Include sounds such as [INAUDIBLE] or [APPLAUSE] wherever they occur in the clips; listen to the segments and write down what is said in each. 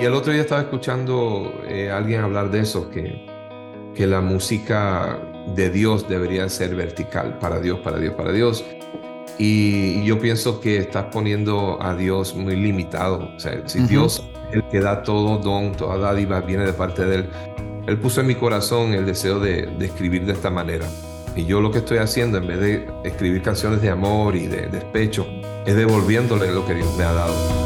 Y el otro día estaba escuchando eh, a alguien hablar de eso, que, que la música de Dios debería ser vertical, para Dios, para Dios, para Dios. Y, yo pienso que estás poniendo a Dios muy limitado. O sea, si Dios el que da todo don, toda dádiva viene de parte de Él, Él puso en mi corazón el deseo de, de escribir de esta manera. Y yo lo que estoy haciendo, en vez de escribir canciones de amor y de despecho, es devolviéndole lo que Dios me ha dado.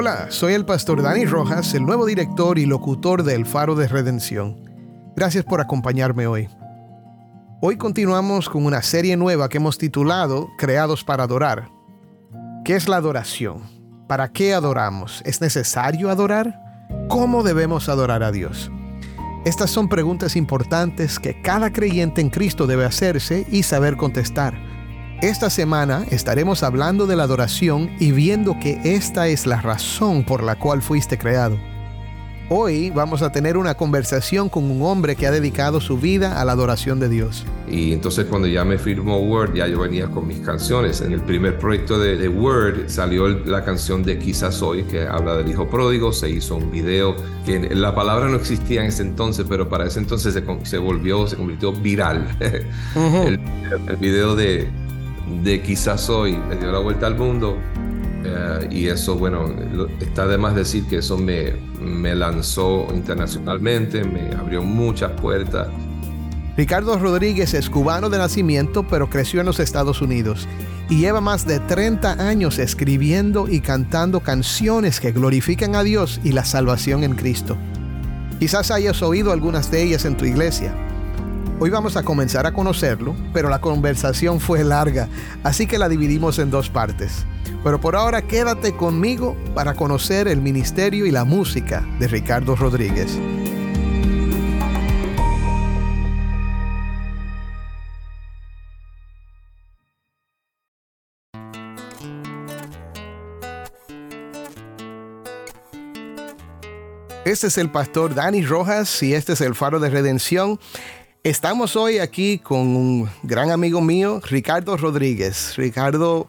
Hola, soy el pastor Dani Rojas, el nuevo director y locutor del Faro de Redención. Gracias por acompañarme hoy. Hoy continuamos con una serie nueva que hemos titulado Creados para Adorar. ¿Qué es la adoración? ¿Para qué adoramos? ¿Es necesario adorar? ¿Cómo debemos adorar a Dios? Estas son preguntas importantes que cada creyente en Cristo debe hacerse y saber contestar. Esta semana estaremos hablando de la adoración y viendo que esta es la razón por la cual fuiste creado. Hoy vamos a tener una conversación con un hombre que ha dedicado su vida a la adoración de Dios. Y entonces cuando ya me firmó Word, ya yo venía con mis canciones. En el primer proyecto de, Word salió la canción de Quizás Hoy, que habla del hijo pródigo. Se hizo un video que la palabra no existía en ese entonces, pero para ese entonces se, volvió, se convirtió viral. [LAUGHS] el video de, de quizás hoy me dio la vuelta al mundo eh, y eso, bueno, está de más decir que eso me, me lanzó internacionalmente, me abrió muchas puertas. Ricardo Rodríguez es cubano de nacimiento, pero creció en los Estados Unidos y lleva más de 30 años escribiendo y cantando canciones que glorifican a Dios y la salvación en Cristo. Quizás hayas oído algunas de ellas en tu iglesia. Hoy vamos a comenzar a conocerlo, pero la conversación fue larga, así que la dividimos en dos partes. Pero por ahora quédate conmigo para conocer el ministerio y la música de Ricardo Rodríguez. Este es el pastor Dani Rojas y este es el Faro de Redención. Estamos hoy aquí con un gran amigo mío, Ricardo Rodríguez. Ricardo,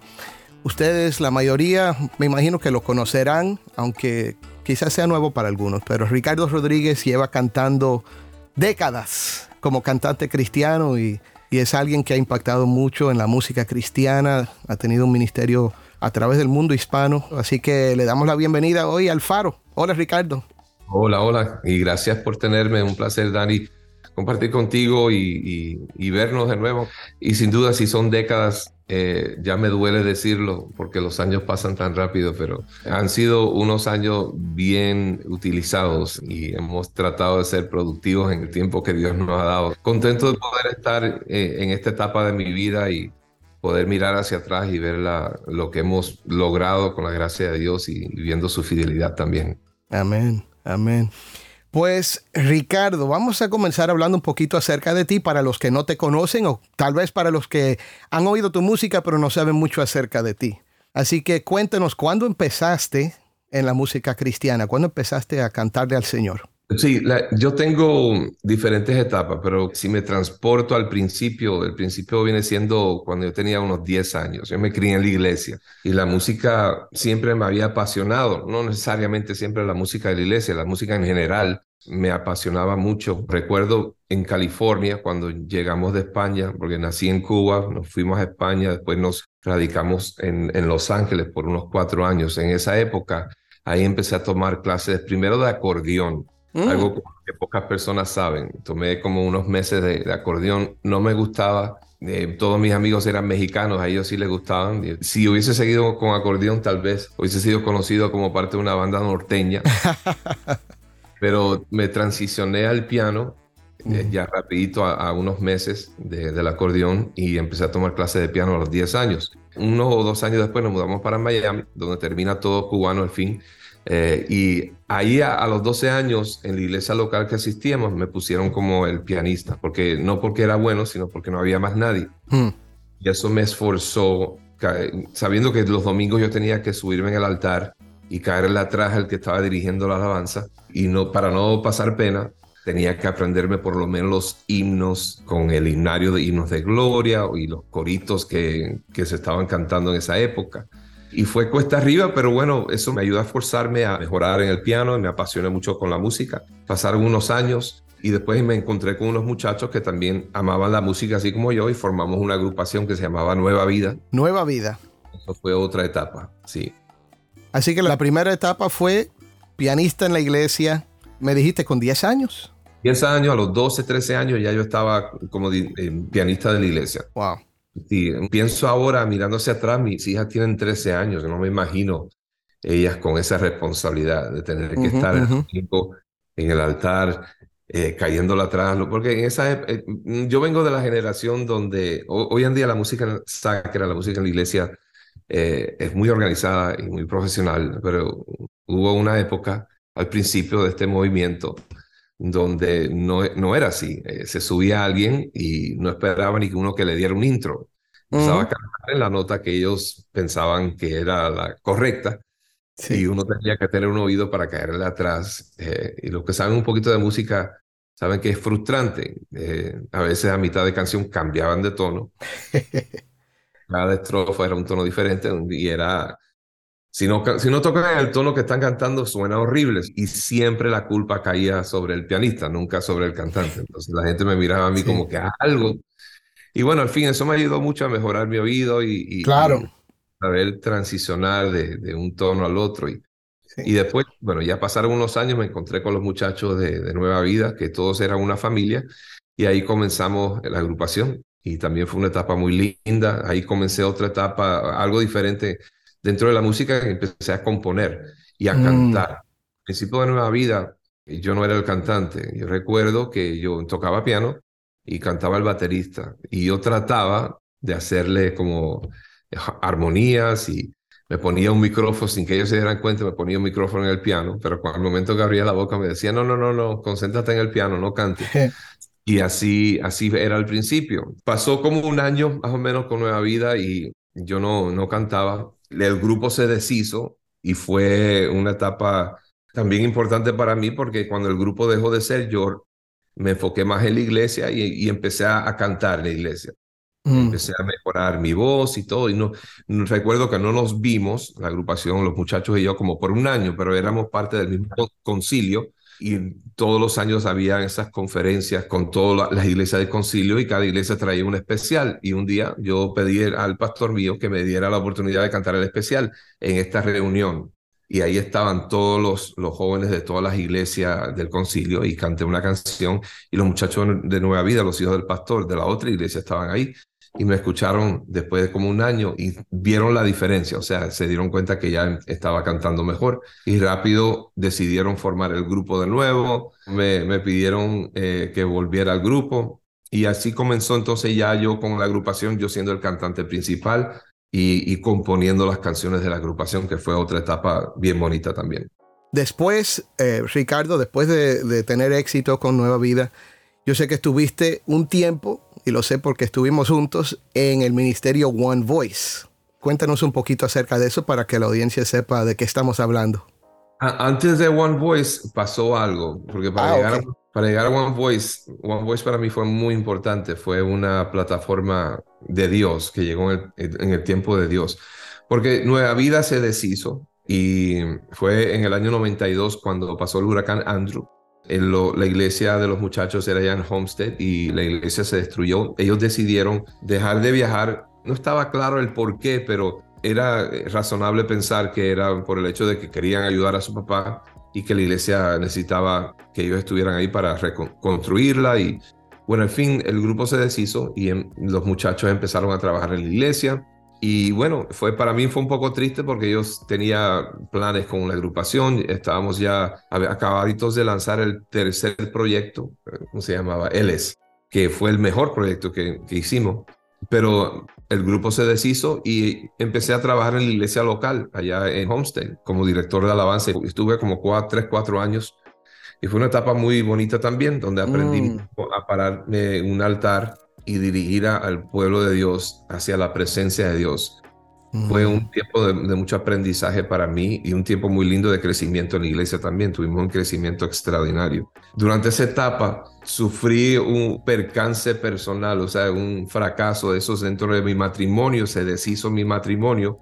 ustedes, la mayoría, me imagino que lo conocerán, aunque quizás sea nuevo para algunos, pero Ricardo Rodríguez lleva cantando décadas como cantante cristiano y, y es alguien que ha impactado mucho en la música cristiana, ha tenido un ministerio a través del mundo hispano, así que le damos la bienvenida hoy al Faro. Hola Ricardo. Hola, hola, y gracias por tenerme, un placer Dani compartir contigo y, vernos de nuevo. Y sin duda, si son décadas, eh, ya me duele decirlo porque los años pasan tan rápido, pero han sido unos años bien utilizados y hemos tratado de ser productivos en el tiempo que Dios nos ha dado. Contento de poder estar eh, en esta etapa de mi vida y poder mirar hacia atrás y ver la, lo que hemos logrado con la gracia de Dios y viendo su fidelidad también. Amén, amén. Pues Ricardo, vamos a comenzar hablando un poquito acerca de ti para los que no te conocen o tal vez para los que han oído tu música pero no saben mucho acerca de ti. Así que cuéntanos, ¿cuándo empezaste en la música cristiana? ¿Cuándo empezaste a cantarle al Señor? Sí, yo tengo diferentes etapas, pero si me transporto al principio, el principio viene siendo cuando yo tenía unos 10 años. Yo me crié en la iglesia y la música siempre me había apasionado, no necesariamente siempre la música de la iglesia, la música en general me apasionaba mucho. Recuerdo en California cuando llegamos de España, porque nací en Cuba, nos fuimos a España, después nos radicamos en, en Los Ángeles por unos cuatro años. En esa época, ahí empecé a tomar clases primero de acordeón Mm. Algo que pocas personas saben. Tomé como unos meses de, acordeón. No me gustaba. Eh, todos mis amigos eran mexicanos, a ellos sí les gustaban. Si hubiese seguido con acordeón, tal vez hubiese sido conocido como parte de una banda norteña. [LAUGHS] Pero me transicioné al piano eh, ya rapidito a, unos meses del acordeón y empecé a tomar clases de piano a los 10 años. Uno o dos años después nos mudamos para Miami, donde termina todo cubano al fin. Eh, y ahí a, los 12 años, en la iglesia local que asistíamos, me pusieron como el pianista, porque no porque era bueno, sino porque no había más nadie. Hmm. Y eso me esforzó, sabiendo que los domingos yo tenía que subirme en el altar y caerle atrás al que estaba dirigiendo la alabanza, y no, para no pasar pena, tenía que aprenderme por lo menos los himnos con el himnario de himnos de gloria y los coritos que, que se estaban cantando en esa época. Y fue cuesta arriba, pero bueno, eso me ayudó a forzarme a mejorar en el piano y me apasioné mucho con la música. Pasaron unos años y después me encontré con unos muchachos que también amaban la música así como yo y formamos una agrupación que se llamaba Nueva Vida. Nueva Vida. Eso fue otra etapa, sí. Así que la primera etapa fue pianista en la iglesia, me dijiste con 10 años. 10 años, a los 12, 13 años ya yo estaba como eh, pianista de la iglesia. Wow. Sí, pienso ahora mirando hacia atrás, mis hijas tienen 13 años, no me imagino ellas con esa responsabilidad de tener que estar en el altar, eh, cayéndola atrás, porque en esa eh, yo vengo de la generación donde hoy en día la música sacra, la música en la iglesia eh, es muy organizada y muy profesional, pero hubo una época al principio de este movimiento donde no, no era así. Eh, se subía alguien y no esperaba ni que uno que le diera un intro. Empezaba a cantar en la nota que ellos pensaban que era la correcta. Y uno tenía que tener un oído para caerle atrás. Eh, y los que saben un poquito de música saben que es frustrante. Eh, a veces a mitad de canción cambiaban de tono. [LAUGHS] Cada estrofa era un tono diferente y era si no, si no tocan el tono que están cantando, suena horrible. Y siempre la culpa caía sobre el pianista, nunca sobre el cantante. Entonces la gente me miraba a mí como que algo. Y bueno, al fin, eso me ayudó mucho a mejorar mi oído y, claro. saber transicionar de, de, un tono al otro. Y, y después, bueno, ya pasaron unos años, me encontré con los muchachos de, de Nueva Vida, que todos eran una familia, y ahí comenzamos la agrupación. Y también fue una etapa muy linda. Ahí comencé otra etapa, algo diferente dentro de la música empecé a componer y a mm. cantar. Al principio de Nueva Vida, yo no era el cantante. Yo recuerdo que yo tocaba piano y cantaba el baterista. Y yo trataba de hacerle como armonías y me ponía un micrófono sin que ellos se dieran cuenta, me ponía un micrófono en el piano, pero al momento que abría la boca me decía, no, no, no, no, concéntrate en el piano, no cantes. [LAUGHS] y así, así era al principio. Pasó como un año más o menos con Nueva Vida y yo no, no cantaba el grupo se deshizo y fue una etapa también importante para mí porque cuando el grupo dejó de ser, yo me enfoqué más en la iglesia y, empecé a, cantar en la iglesia. Mm. Empecé a mejorar mi voz y todo. Y no, recuerdo que no nos vimos, la agrupación, los muchachos y yo, como por un año, pero éramos parte del mismo concilio y todos los años había esas conferencias con todas las iglesias del concilio y cada iglesia traía un especial. Y un día yo pedí al pastor mío que me diera la oportunidad de cantar el especial en esta reunión. Y ahí estaban todos los, los jóvenes de todas las iglesias del concilio y canté una canción y los muchachos de Nueva Vida, los hijos del pastor de la otra iglesia estaban ahí y me escucharon después de como un año y vieron la diferencia, o sea, se dieron cuenta que ya estaba cantando mejor y rápido decidieron formar el grupo de nuevo, me, me pidieron eh, que volviera al grupo y así comenzó entonces ya yo con la agrupación, yo siendo el cantante principal y, componiendo las canciones de la agrupación, que fue otra etapa bien bonita también. Después, eh, Ricardo, después de, de tener éxito con Nueva Vida, yo sé que estuviste un tiempo y lo sé porque estuvimos juntos en el ministerio One Voice. Cuéntanos un poquito acerca de eso para que la audiencia sepa de qué estamos hablando. Antes de One Voice pasó algo, porque para, ah, llegar, a, para llegar a One Voice, One Voice para mí fue muy importante, fue una plataforma de Dios que llegó en el, en el tiempo de Dios, porque Nueva Vida se deshizo y fue en el año 92 cuando pasó el huracán Andrew la iglesia de los muchachos era ya en Homestead y la iglesia se destruyó. Ellos decidieron dejar de viajar. No estaba claro el por qué, pero era razonable pensar que era por el hecho de que querían ayudar a su papá y que la iglesia necesitaba que ellos estuvieran ahí para reconstruirla y bueno, en fin, el grupo se deshizo y em, los muchachos empezaron a trabajar en la iglesia. Y bueno, fue para mí fue un poco triste porque ellos tenía planes con la agrupación, estábamos ya acabaditos de lanzar el tercer proyecto, ¿cómo se llamaba? Eles, que fue el mejor proyecto que, que hicimos. Pero el grupo se deshizo y empecé a trabajar en la iglesia local, allá en Homestead, como director de alabanza. Estuve como cuatro, tres, cuatro años y fue una etapa muy bonita también, donde aprendí mm. a pararme en un altar y dirigir al pueblo de Dios hacia la presencia de Dios. Fue un mm. tiempo de, mucho aprendizaje para mí y un tiempo muy lindo de crecimiento en la iglesia también. Tuvimos un crecimiento extraordinario. Durante esa etapa sufrí un percance personal, o sea, un fracaso de esos dentro de mi matrimonio. Se deshizo mi matrimonio.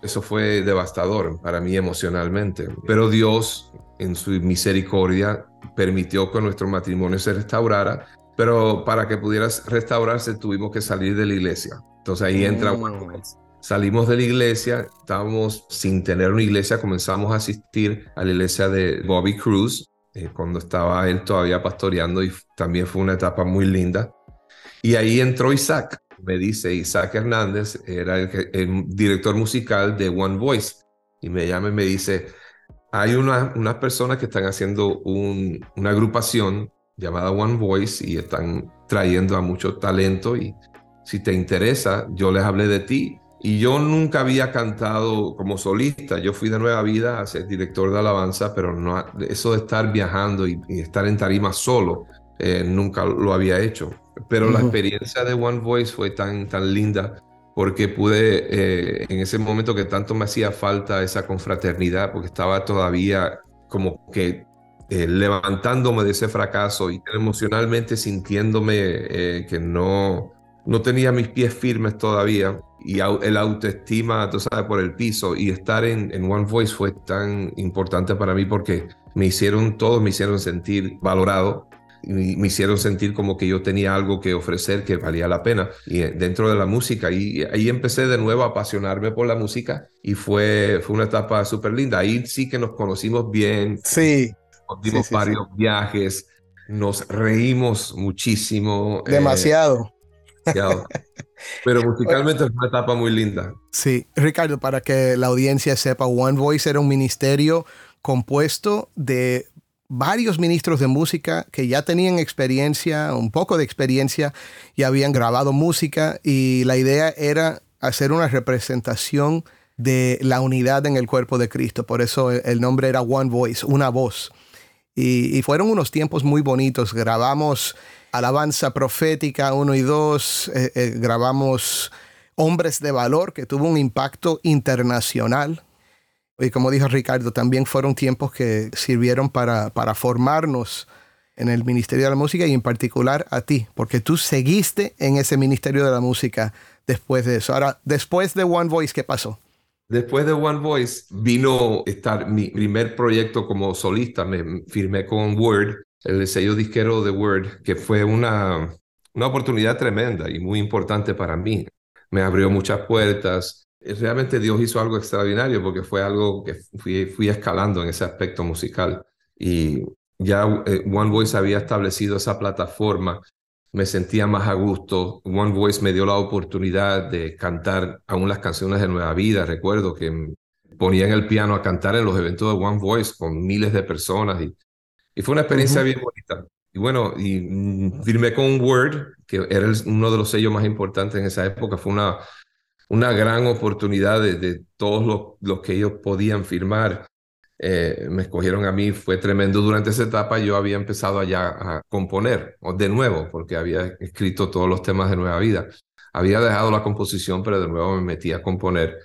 Eso fue devastador para mí emocionalmente. Pero Dios, en su misericordia, permitió que nuestro matrimonio se restaurara. Pero para que pudieras restaurarse tuvimos que salir de la iglesia. Entonces ahí entra mm. Salimos de la iglesia, estábamos sin tener una iglesia, comenzamos a asistir a la iglesia de Bobby Cruz, eh, cuando estaba él todavía pastoreando y también fue una etapa muy linda. Y ahí entró Isaac, me dice Isaac Hernández, era el, director musical de One Voice, y me llama y me dice, hay una, unas personas que están haciendo una agrupación llamada One Voice y están trayendo a mucho talento y si te interesa, yo les hablé de ti y yo nunca había cantado como solista. Yo fui de nueva vida a ser director de alabanza, pero no, eso de estar viajando y, estar en tarima solo, eh, nunca lo había hecho. Pero la experiencia de One Voice fue tan, tan linda porque pude, eh, en ese momento que tanto me hacía falta esa confraternidad, porque estaba todavía como que eh, levantándome de ese fracaso y emocionalmente sintiéndome que no, no tenía mis pies firmes todavía y el autoestima, tú sabes, por el piso y estar en, en, One Voice fue tan importante para mí porque me hicieron, todos me hicieron sentir valorado me hicieron sentir como que yo tenía algo que ofrecer que valía la pena y eh, dentro de la música y ahí empecé de nuevo a apasionarme por la música y fue, fue una etapa súper linda. Ahí sí que nos conocimos bien. Sí. Nos dimos varios viajes, nos reímos muchísimo. Eh, Demasiado. [LAUGHS] Pero musicalmente es una etapa muy linda. Sí, Ricardo, para que la audiencia sepa, One Voice era un ministerio compuesto de varios ministros de música que ya tenían experiencia, un poco de experiencia, y habían grabado música y la idea era hacer una representación de la unidad en el cuerpo de Cristo. Por eso el nombre era One Voice, una voz. Y, fueron unos tiempos muy bonitos. Grabamos Alabanza Profética 1 y 2, eh, eh, grabamos Hombres de Valor, que tuvo un impacto internacional. Y como dijo Ricardo, también fueron tiempos que sirvieron para, para formarnos en el Ministerio de la Música y en particular a ti, porque tú seguiste en ese Ministerio de la Música después de eso. Ahora, después de One Voice, ¿qué pasó? Después de One Voice vino estar mi primer proyecto como solista. Me firmé con Word el sello disquero de Word, que fue una, una oportunidad tremenda y muy importante para mí. Me abrió muchas puertas. Realmente Dios hizo algo extraordinario porque fue algo que fui, escalando en ese aspecto musical. Y ya eh, One Voice había establecido esa plataforma, me sentía más a gusto. One Voice me dio la oportunidad de cantar aún las canciones de Nueva Vida. Recuerdo que ponían el piano a cantar en los eventos de One Voice con miles de personas y y fue una experiencia bien bonita. Y bueno, y mm, firmé con Word, que era uno de los sellos más importantes en esa época. Fue una, una gran oportunidad de, todos los, los, que ellos podían firmar. Eh, me escogieron a mí, fue tremendo. Durante esa etapa yo había empezado allá a componer de nuevo, porque había escrito todos los temas de Nueva Vida. Había dejado la composición, pero de nuevo me metí a componer.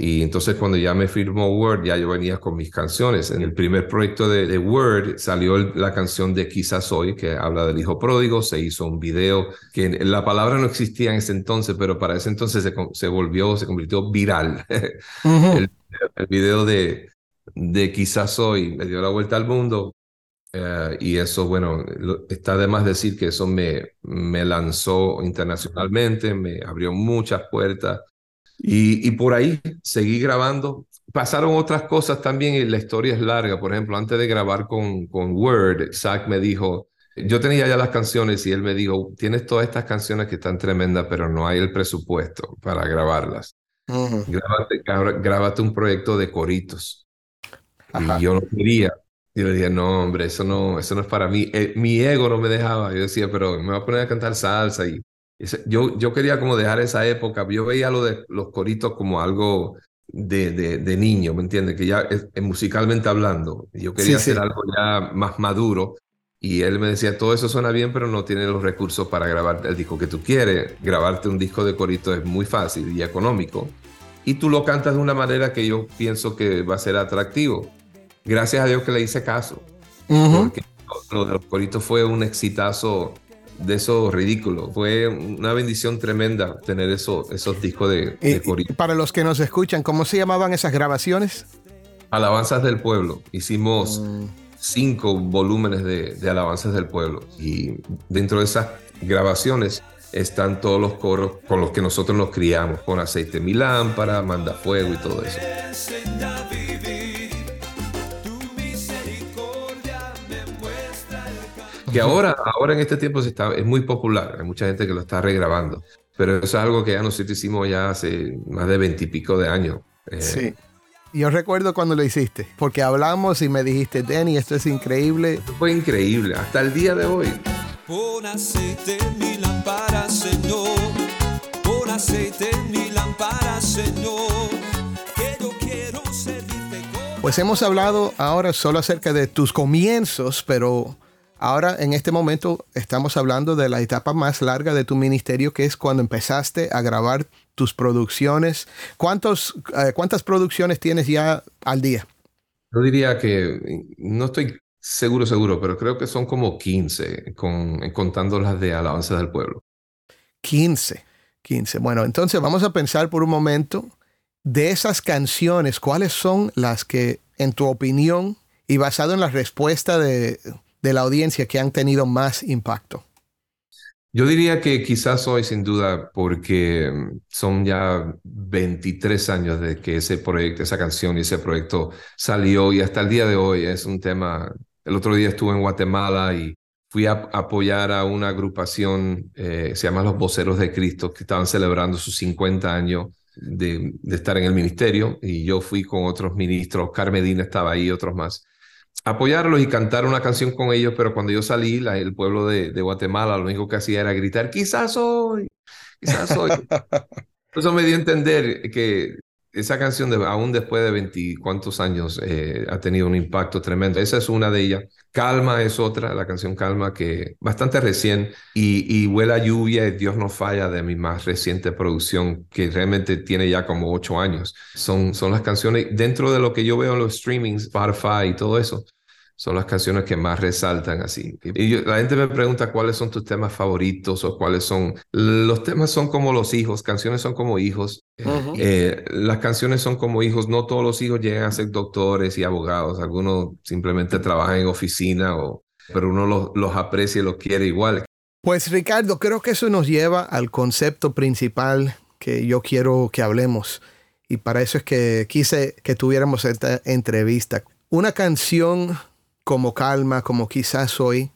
Y entonces cuando ya me firmó Word, ya yo venía con mis canciones. En el primer proyecto de, Word salió la canción de Quizás Hoy, que habla del hijo pródigo. Se hizo un video que la palabra no existía en ese entonces, pero para ese entonces se, se volvió, se convirtió viral. [LAUGHS] el, video de, de Quizás Hoy me dio la vuelta al mundo. Eh, y eso, bueno, está de más decir que eso me, me lanzó internacionalmente, me abrió muchas puertas y, por ahí seguí grabando pasaron otras cosas también y la historia es larga. Por ejemplo, antes de grabar con, con Word, Zach me dijo, yo tenía ya las canciones y él me dijo, tienes todas estas canciones que están tremendas, pero no hay el presupuesto para grabarlas. grábate, un proyecto de coritos. Y yo no quería. Y le dije, no, hombre, eso no, eso no es para mí. Eh, mi ego no me dejaba. Yo decía, pero me voy a poner a cantar salsa. Y, yo, yo quería como dejar esa época. Yo veía lo de los coritos como algo de, de, de niño, ¿me entiendes? Que ya es, musicalmente hablando. Yo quería hacer algo ya más maduro. Y él me decía, todo eso suena bien, pero no tiene los recursos para grabar el disco que tú quieres. Grabarte un disco de corito es muy fácil y económico. Y tú lo cantas de una manera que yo pienso que va a ser atractivo. Gracias a Dios que le hice caso. Porque lo, de los coritos fue un exitazo de eso ridículo. Fue una bendición tremenda tener eso, esos discos de, de Para los que nos escuchan, ¿cómo se llamaban esas grabaciones? Alabanzas del Pueblo. Hicimos mm. cinco volúmenes de, de, Alabanzas del Pueblo. Y dentro de esas grabaciones están todos los coros con los que nosotros nos criamos, con aceite mi lámpara, manda fuego y todo eso. Que ahora, ahora en este tiempo se está, es muy popular, hay mucha gente que lo está regrabando, pero eso es algo que ya nosotros hicimos ya hace más de veintipico de años. Eh, sí. Yo recuerdo cuando lo hiciste, porque hablamos y me dijiste, Denny, esto es increíble. fue increíble, hasta el día de hoy. Pon aceite en mi lámpara, Señor. Pon aceite en mi lámpara, Señor. Que yo quiero servirte Pues hemos hablado ahora solo acerca de tus comienzos, pero Ahora, en este momento, estamos hablando de la etapa más larga de tu ministerio, que es cuando empezaste a grabar tus producciones. ¿Cuántos, eh, ¿Cuántas producciones tienes ya al día? Yo diría que no estoy seguro, seguro, pero creo que son como 15, con, contando las de Alabanza del Pueblo. 15, 15. Bueno, entonces vamos a pensar por un momento de esas canciones, ¿cuáles son las que, en tu opinión, y basado en la respuesta de, de la audiencia que han tenido más impacto? Yo diría que quizás hoy, sin duda, porque son ya 23 años de que ese proyecto, esa canción y ese proyecto salió y hasta el día de hoy es un tema. El otro día estuve en Guatemala y fui a apoyar a una agrupación, eh, se llama Los Voceros de Cristo, que estaban celebrando sus 50 años de, de estar en el ministerio y yo fui con otros ministros, Carmedina estaba ahí, otros más apoyarlos y cantar una canción con ellos, pero cuando yo salí, el pueblo de, Guatemala lo único que hacía era gritar, quizás hoy, quizás hoy. [LAUGHS] Eso me dio a entender que esa canción, de, aún después de veinticuantos años, eh, ha tenido un impacto tremendo. Esa es una de ellas. Calma es otra, la canción Calma, que bastante recién. Y, y Huela Lluvia Dios no falla, de mi más reciente producción, que realmente tiene ya como ocho años. Son, son las canciones, dentro de lo que yo veo en los streamings, Spotify y todo eso, son las canciones que más resaltan así. Y la gente me pregunta cuáles son tus temas favoritos o cuáles son... Los temas son como los hijos, canciones son como hijos. Eh, las canciones son como hijos, no todos los hijos llegan a ser doctores y abogados, algunos simplemente trabajan en oficina, o, pero uno los, los aprecia y los quiere igual. Pues Ricardo, creo que eso nos lleva al concepto principal que yo quiero que hablemos. Y para eso es que quise que tuviéramos esta entrevista. Una canción como Calma, como quizás hoy,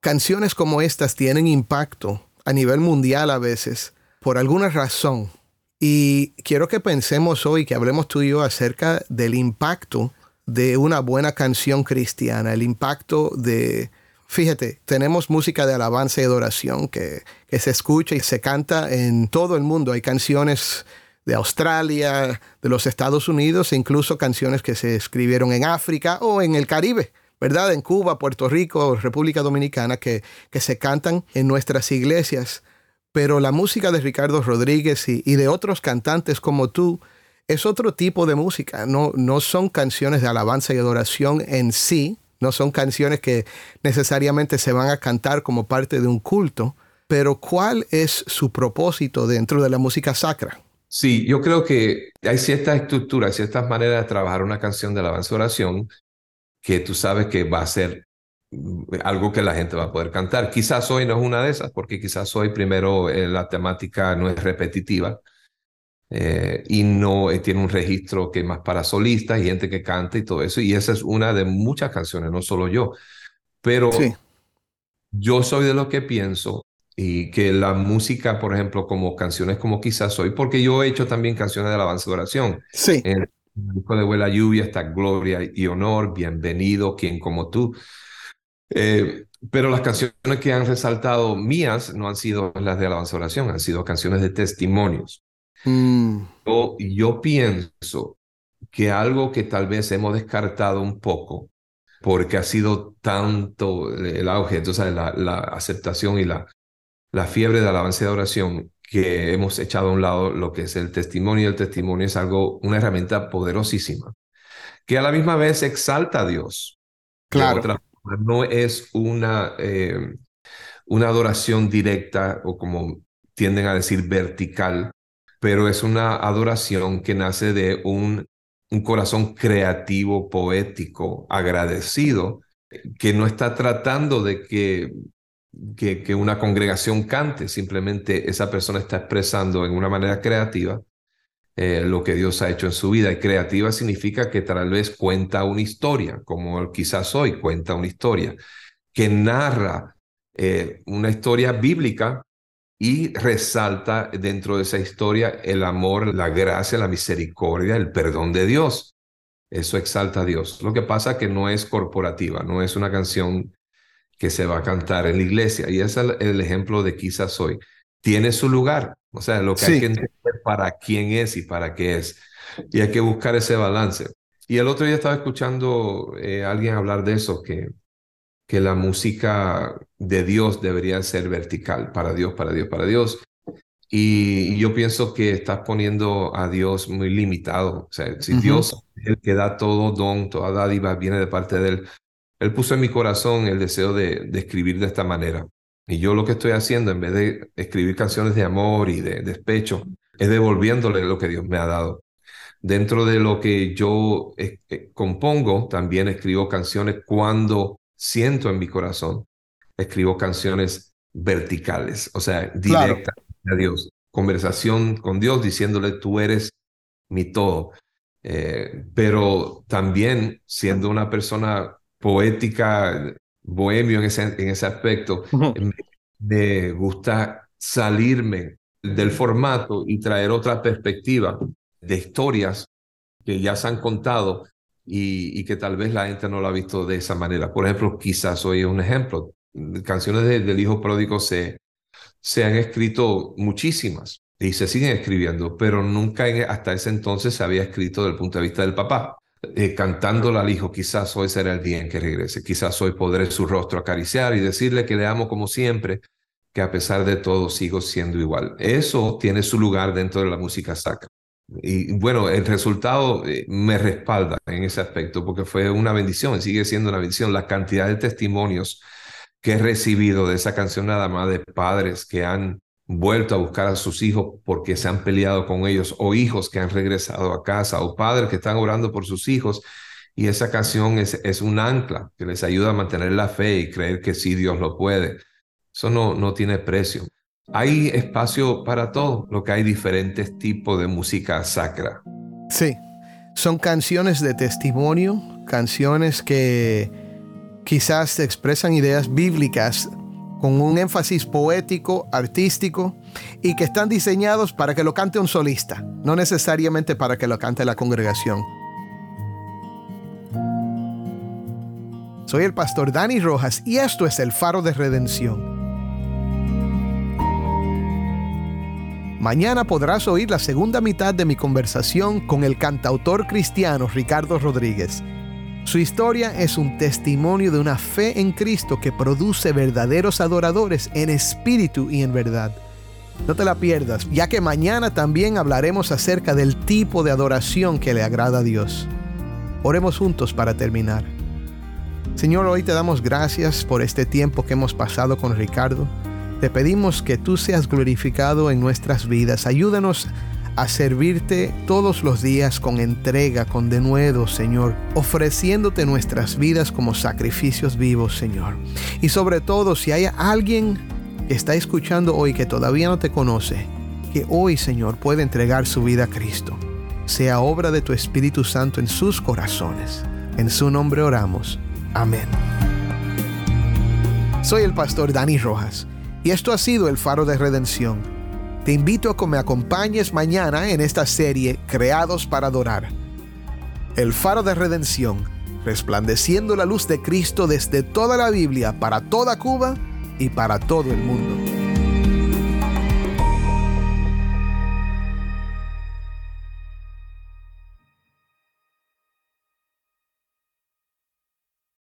canciones como estas tienen impacto a nivel mundial a veces por alguna razón. Y quiero que pensemos hoy, que hablemos tú y yo acerca del impacto de una buena canción cristiana, el impacto de, fíjate, tenemos música de alabanza y adoración que, que se escucha y se canta en todo el mundo. Hay canciones de Australia, de los Estados Unidos e incluso canciones que se escribieron en África o en el Caribe. ¿Verdad? En Cuba, Puerto Rico, República Dominicana, que, que se cantan en nuestras iglesias. Pero la música de Ricardo Rodríguez y, de otros cantantes como tú es otro tipo de música. No, no son canciones de alabanza y adoración en sí, no son canciones que necesariamente se van a cantar como parte de un culto, pero ¿cuál es su propósito dentro de la música sacra? Sí, yo creo que hay ciertas estructuras, ciertas maneras de trabajar una canción de alabanza oración que tú sabes que va a ser mm, algo que la gente va a poder cantar. Quizás hoy no es una de esas, porque quizás hoy primero eh, la temática no es repetitiva, eh, y no eh, tiene un registro que es más para solistas y gente que canta y todo eso. Y esa es una de muchas canciones, no solo yo. Pero Sí. yo soy de lo que pienso y que la música, por ejemplo, como canciones como Quizás Soy, porque yo he hecho también canciones de alabanza y oración. Sí. En disco de Vuela Lluvia está Gloria y Honor, Bienvenido, Quien como tú. Eh, pero las canciones que han resaltado mías no han sido las de alabanza oración, han sido canciones de testimonios. Mm, Yo, yo pienso que algo que tal vez hemos descartado un poco, porque ha sido tanto el auge, entonces la, la aceptación y la, la fiebre de alabanza de oración, que hemos echado a un lado lo que es el testimonio. El testimonio es algo, una herramienta poderosísima, que a la misma vez exalta a Dios. Claro. otra forma, no es una, eh, una adoración directa o como tienden a decir vertical, pero es una adoración que nace de un, un corazón creativo, poético, agradecido, que no está tratando de que, que, una congregación cante, simplemente esa persona está expresando en una manera creativa eh, lo que Dios ha hecho en su vida. Y creativa significa que tal vez cuenta una historia, como quizás hoy cuenta una historia, que narra eh, una historia bíblica y resalta dentro de esa historia el amor, la gracia, la misericordia, el perdón de Dios. Eso exalta a Dios. Lo que pasa que no es corporativa, no es una canción que se va a cantar en la iglesia. Y ese es el, ejemplo de quizás hoy. Tiene su lugar. O sea, lo que Sí. hay que entender para quién es y para qué es. Y hay que buscar ese balance. Y el otro día estaba escuchando eh, a alguien hablar de eso, que, que la música de Dios debería ser vertical, para Dios, para Dios, para Dios. Y, yo pienso que estás poniendo a Dios muy limitado. O sea, si. Dios es el que da todo don, toda dádiva, viene de parte de Él. Él puso en mi corazón el deseo de, de escribir de esta manera. Y yo lo que estoy haciendo, en vez de escribir canciones de amor y de despecho, es devolviéndole lo que Dios me ha dado. Dentro de lo que yo eh, eh, compongo, también escribo canciones cuando siento en mi corazón. Escribo canciones verticales, o sea, Claro. directas a Dios. Conversación con Dios diciéndole, tú eres mi todo. Eh, pero también siendo una persona poética, bohemio en ese, en ese aspecto, me, me gusta salirme del formato y traer otra perspectiva de historias que ya se han contado y, y que tal vez la gente no lo ha visto de esa manera. Por ejemplo, quizás hoy es un ejemplo. Canciones de- del Hijo Pródigo se, se han escrito muchísimas y se siguen escribiendo, pero nunca en- hasta ese entonces se había escrito desde el punto de vista del papá. Eh, cantándole al hijo, quizás hoy será el día en que regrese, quizás hoy podré su rostro acariciar y decirle que le amo como siempre, que a pesar de todo sigo siendo igual. Eso tiene su lugar dentro de la música sacra. Y bueno, el resultado eh, me respalda en ese aspecto porque fue una bendición, sigue siendo una bendición. La cantidad de testimonios que he recibido de esa canción nada más de padres que han vuelto a buscar a sus hijos porque se han peleado con ellos o hijos que han regresado a casa o padres que están orando por sus hijos y esa canción es, es un ancla que les ayuda a mantener la fe y creer que sí Dios lo puede. Eso no, no tiene precio. Hay espacio para todo, lo que hay diferentes tipos de música sacra. Sí, son canciones de testimonio, canciones que quizás expresan ideas bíblicas con un énfasis poético, artístico, y que están diseñados para que lo cante un solista, no necesariamente para que lo cante la congregación. Soy el pastor Dani Rojas y esto es el faro de redención. Mañana podrás oír la segunda mitad de mi conversación con el cantautor cristiano Ricardo Rodríguez. Su historia es un testimonio de una fe en Cristo que produce verdaderos adoradores en espíritu y en verdad. No te la pierdas, ya que mañana también hablaremos acerca del tipo de adoración que le agrada a Dios. Oremos juntos para terminar. Señor, hoy te damos gracias por este tiempo que hemos pasado con Ricardo. Te pedimos que tú seas glorificado en nuestras vidas. Ayúdanos a servirte todos los días con entrega, con denuedo, Señor, ofreciéndote nuestras vidas como sacrificios vivos, Señor. Y sobre todo, si hay alguien que está escuchando hoy que todavía no te conoce, que hoy, Señor, puede entregar su vida a Cristo. Sea obra de tu Espíritu Santo en sus corazones. En su nombre oramos. Amén. Soy el pastor Dani Rojas y esto ha sido el faro de redención. Te invito a que me acompañes mañana en esta serie Creados para Adorar. El faro de redención, resplandeciendo la luz de Cristo desde toda la Biblia para toda Cuba y para todo el mundo.